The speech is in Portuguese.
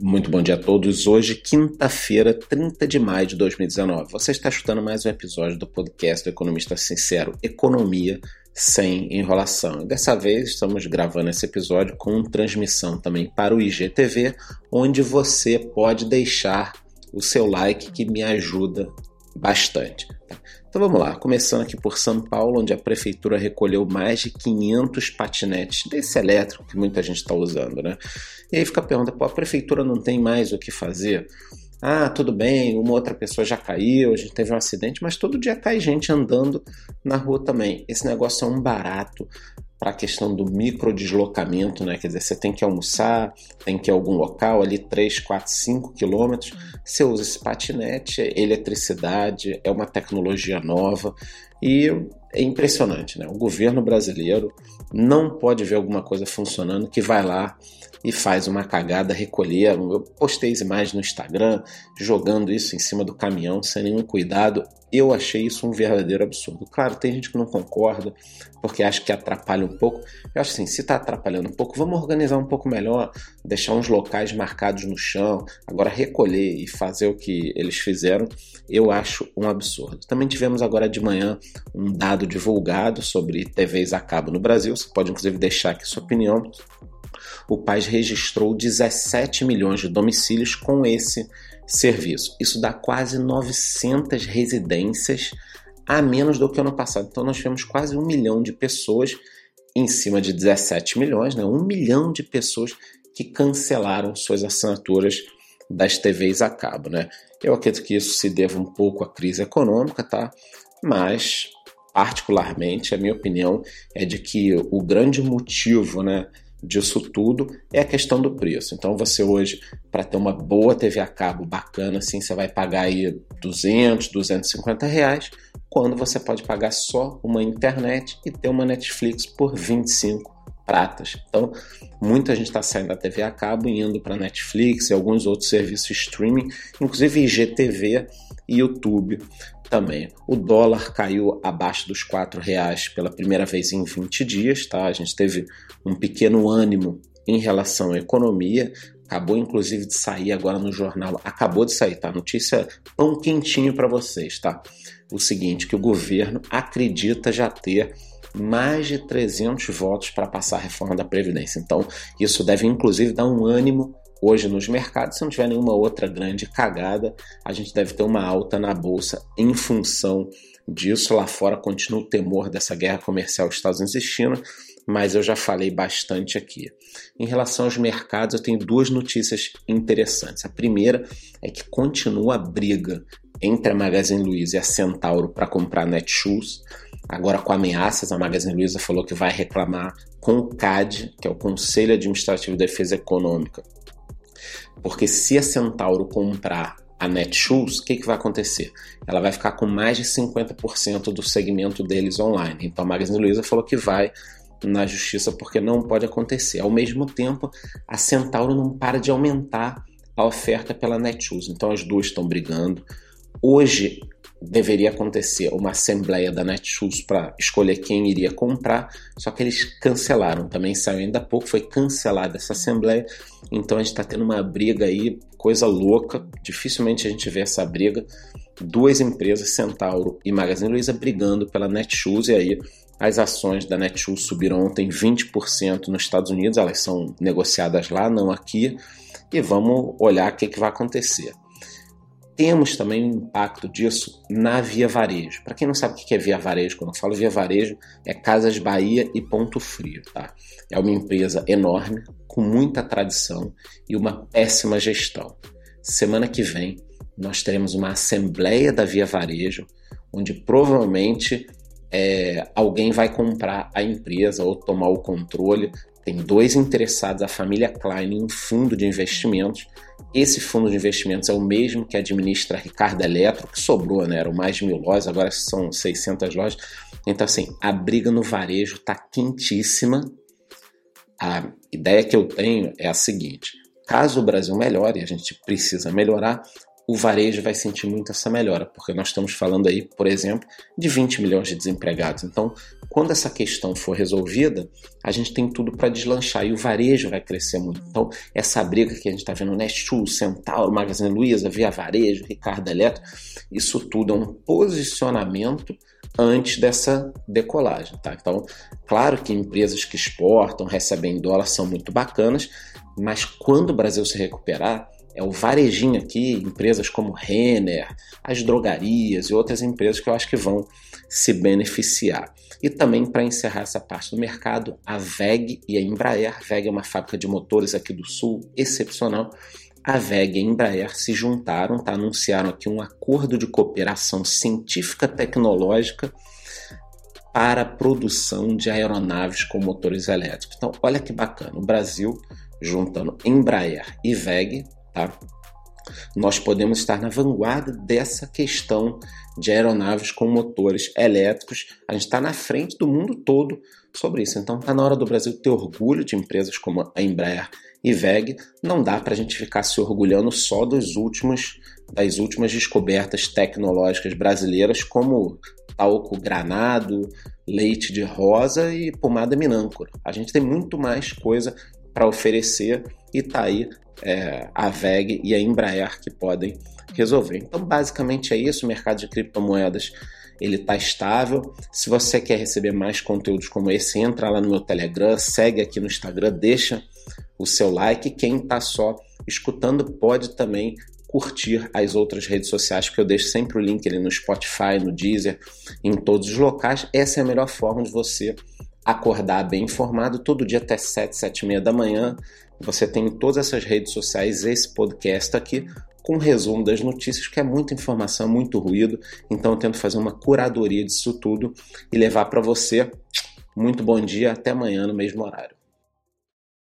Muito bom dia a todos. Hoje, quinta-feira, 30 de maio de 2019. Você está escutando mais um episódio do podcast do Economista Sincero, Economia sem enrolação. Dessa vez estamos gravando esse episódio com transmissão também para o IGTV, onde você pode deixar o seu like que me ajuda bastante. Então vamos lá, começando aqui por São Paulo, onde a prefeitura recolheu mais de 500 patinetes desse elétrico que muita gente está usando, né? E aí fica a pergunta, pô, a prefeitura não tem mais o que fazer? Ah, tudo bem, uma outra pessoa já caiu, a gente teve um acidente, mas todo dia cai gente andando na rua também. Esse negócio é um barato para a questão do microdeslocamento, né? Quer dizer, você tem que almoçar, tem que ir a algum local ali 3, 4, 5 quilômetros, você usa esse patinete, é eletricidade, é uma tecnologia nova e é impressionante, né? O governo brasileiro não pode ver alguma coisa funcionando que vai lá e faz uma cagada, recolher. Eu postei as imagens no Instagram jogando isso em cima do caminhão sem nenhum cuidado. Eu achei isso um verdadeiro absurdo. Claro, tem gente que não concorda porque acha que atrapalha um pouco. Eu acho assim, se está atrapalhando um pouco, vamos organizar um pouco melhor, deixar uns locais marcados no chão, agora recolher e fazer o que eles fizeram, eu acho um absurdo. Também tivemos agora de manhã um dado divulgado sobre TVs a cabo no Brasil. Você pode inclusive deixar aqui sua opinião o país registrou 17 milhões de domicílios com esse serviço. Isso dá quase 900 residências a menos do que ano passado. Então nós tivemos quase um milhão de pessoas em cima de 17 milhões, né? um milhão de pessoas que cancelaram suas assinaturas das TVs a cabo. Né? Eu acredito que isso se deva um pouco à crise econômica, tá? mas particularmente a minha opinião é de que o grande motivo né, disso tudo é a questão do preço. Então você hoje, para ter uma boa TV a cabo bacana, assim, você vai pagar aí 200, 250 reais, quando você pode pagar só uma internet e ter uma Netflix por 25 pratas. Então, muita gente está saindo da TV a cabo e indo para Netflix e alguns outros serviços streaming, inclusive IGTV e YouTube também. O dólar caiu abaixo dos R$ reais pela primeira vez em 20 dias, tá? A gente teve um pequeno ânimo em relação à economia. Acabou inclusive de sair agora no jornal, acabou de sair, tá? Notícia tão quentinho para vocês, tá? O seguinte, que o governo acredita já ter mais de 300 votos para passar a reforma da Previdência. Então, isso deve inclusive dar um ânimo hoje nos mercados. Se não tiver nenhuma outra grande cagada, a gente deve ter uma alta na bolsa em função disso. Lá fora continua o temor dessa guerra comercial Estados Unidos e China, mas eu já falei bastante aqui. Em relação aos mercados, eu tenho duas notícias interessantes. A primeira é que continua a briga entre a Magazine Luiza e a Centauro para comprar Netshoes. Agora, com ameaças, a Magazine Luiza falou que vai reclamar com o CAD, que é o Conselho Administrativo de Defesa Econômica, porque se a Centauro comprar a Netshoes, o que, que vai acontecer? Ela vai ficar com mais de 50% do segmento deles online. Então a Magazine Luiza falou que vai na justiça porque não pode acontecer. Ao mesmo tempo, a Centauro não para de aumentar a oferta pela Netshoes. Então as duas estão brigando. Hoje deveria acontecer uma assembleia da Netshoes para escolher quem iria comprar, só que eles cancelaram. Também saiu ainda há pouco, foi cancelada essa assembleia. Então a gente está tendo uma briga aí, coisa louca. Dificilmente a gente vê essa briga. Duas empresas, Centauro e Magazine Luiza, brigando pela Netshoes e aí as ações da Netshoes subiram ontem 20% nos Estados Unidos, elas são negociadas lá, não aqui. E vamos olhar o que, que vai acontecer. Temos também um impacto disso na Via Varejo. Para quem não sabe o que é Via Varejo, quando eu falo Via Varejo, é Casas Bahia e Ponto Frio. Tá? É uma empresa enorme, com muita tradição e uma péssima gestão. Semana que vem, nós teremos uma assembleia da Via Varejo, onde provavelmente é, alguém vai comprar a empresa ou tomar o controle. Tem dois interessados, a família Klein, um fundo de investimentos. Esse fundo de investimentos é o mesmo que administra a Ricardo Eletro, que sobrou, né? Eram mais de mil lojas, agora são 600 lojas. Então, assim, a briga no varejo está quentíssima. A ideia que eu tenho é a seguinte: caso o Brasil melhore, a gente precisa melhorar, o varejo vai sentir muito essa melhora, porque nós estamos falando aí, por exemplo, de 20 milhões de desempregados. Então, quando essa questão for resolvida, a gente tem tudo para deslanchar e o varejo vai crescer muito. Então, essa briga que a gente está vendo, Nestul, Centauro, Magazine Luiza, Via Varejo, Ricardo Eletro, isso tudo é um posicionamento antes dessa decolagem, tá? Então, claro que empresas que exportam, recebem dólar são muito bacanas, mas quando o Brasil se recuperar, é o varejinho aqui, empresas como Renner, as drogarias e outras empresas que eu acho que vão se beneficiar. E também para encerrar essa parte do mercado, a VEG e a Embraer. A VEG é uma fábrica de motores aqui do Sul excepcional. A VEG e a Embraer se juntaram, tá? anunciaram aqui um acordo de cooperação científica tecnológica para a produção de aeronaves com motores elétricos. Então, olha que bacana, o Brasil juntando Embraer e VEG Tá? Nós podemos estar na vanguarda dessa questão de aeronaves com motores elétricos. A gente está na frente do mundo todo sobre isso. Então está na hora do Brasil ter orgulho de empresas como a Embraer e VEG. Não dá para a gente ficar se orgulhando só dos últimos, das últimas descobertas tecnológicas brasileiras, como talco granado, leite de rosa e pomada minâncora. A gente tem muito mais coisa para oferecer e está aí é, a VEG e a Embraer que podem resolver. Então, basicamente é isso. O mercado de criptomoedas ele está estável. Se você quer receber mais conteúdos como esse, entra lá no meu Telegram, segue aqui no Instagram, deixa o seu like. Quem está só escutando pode também curtir as outras redes sociais, porque eu deixo sempre o link ali no Spotify, no Deezer, em todos os locais. Essa é a melhor forma de você acordar bem informado todo dia até 7, 7 e meia da manhã. Você tem em todas essas redes sociais esse podcast aqui com um resumo das notícias, que é muita informação, muito ruído. Então eu tento fazer uma curadoria disso tudo e levar para você. Muito bom dia, até amanhã no mesmo horário.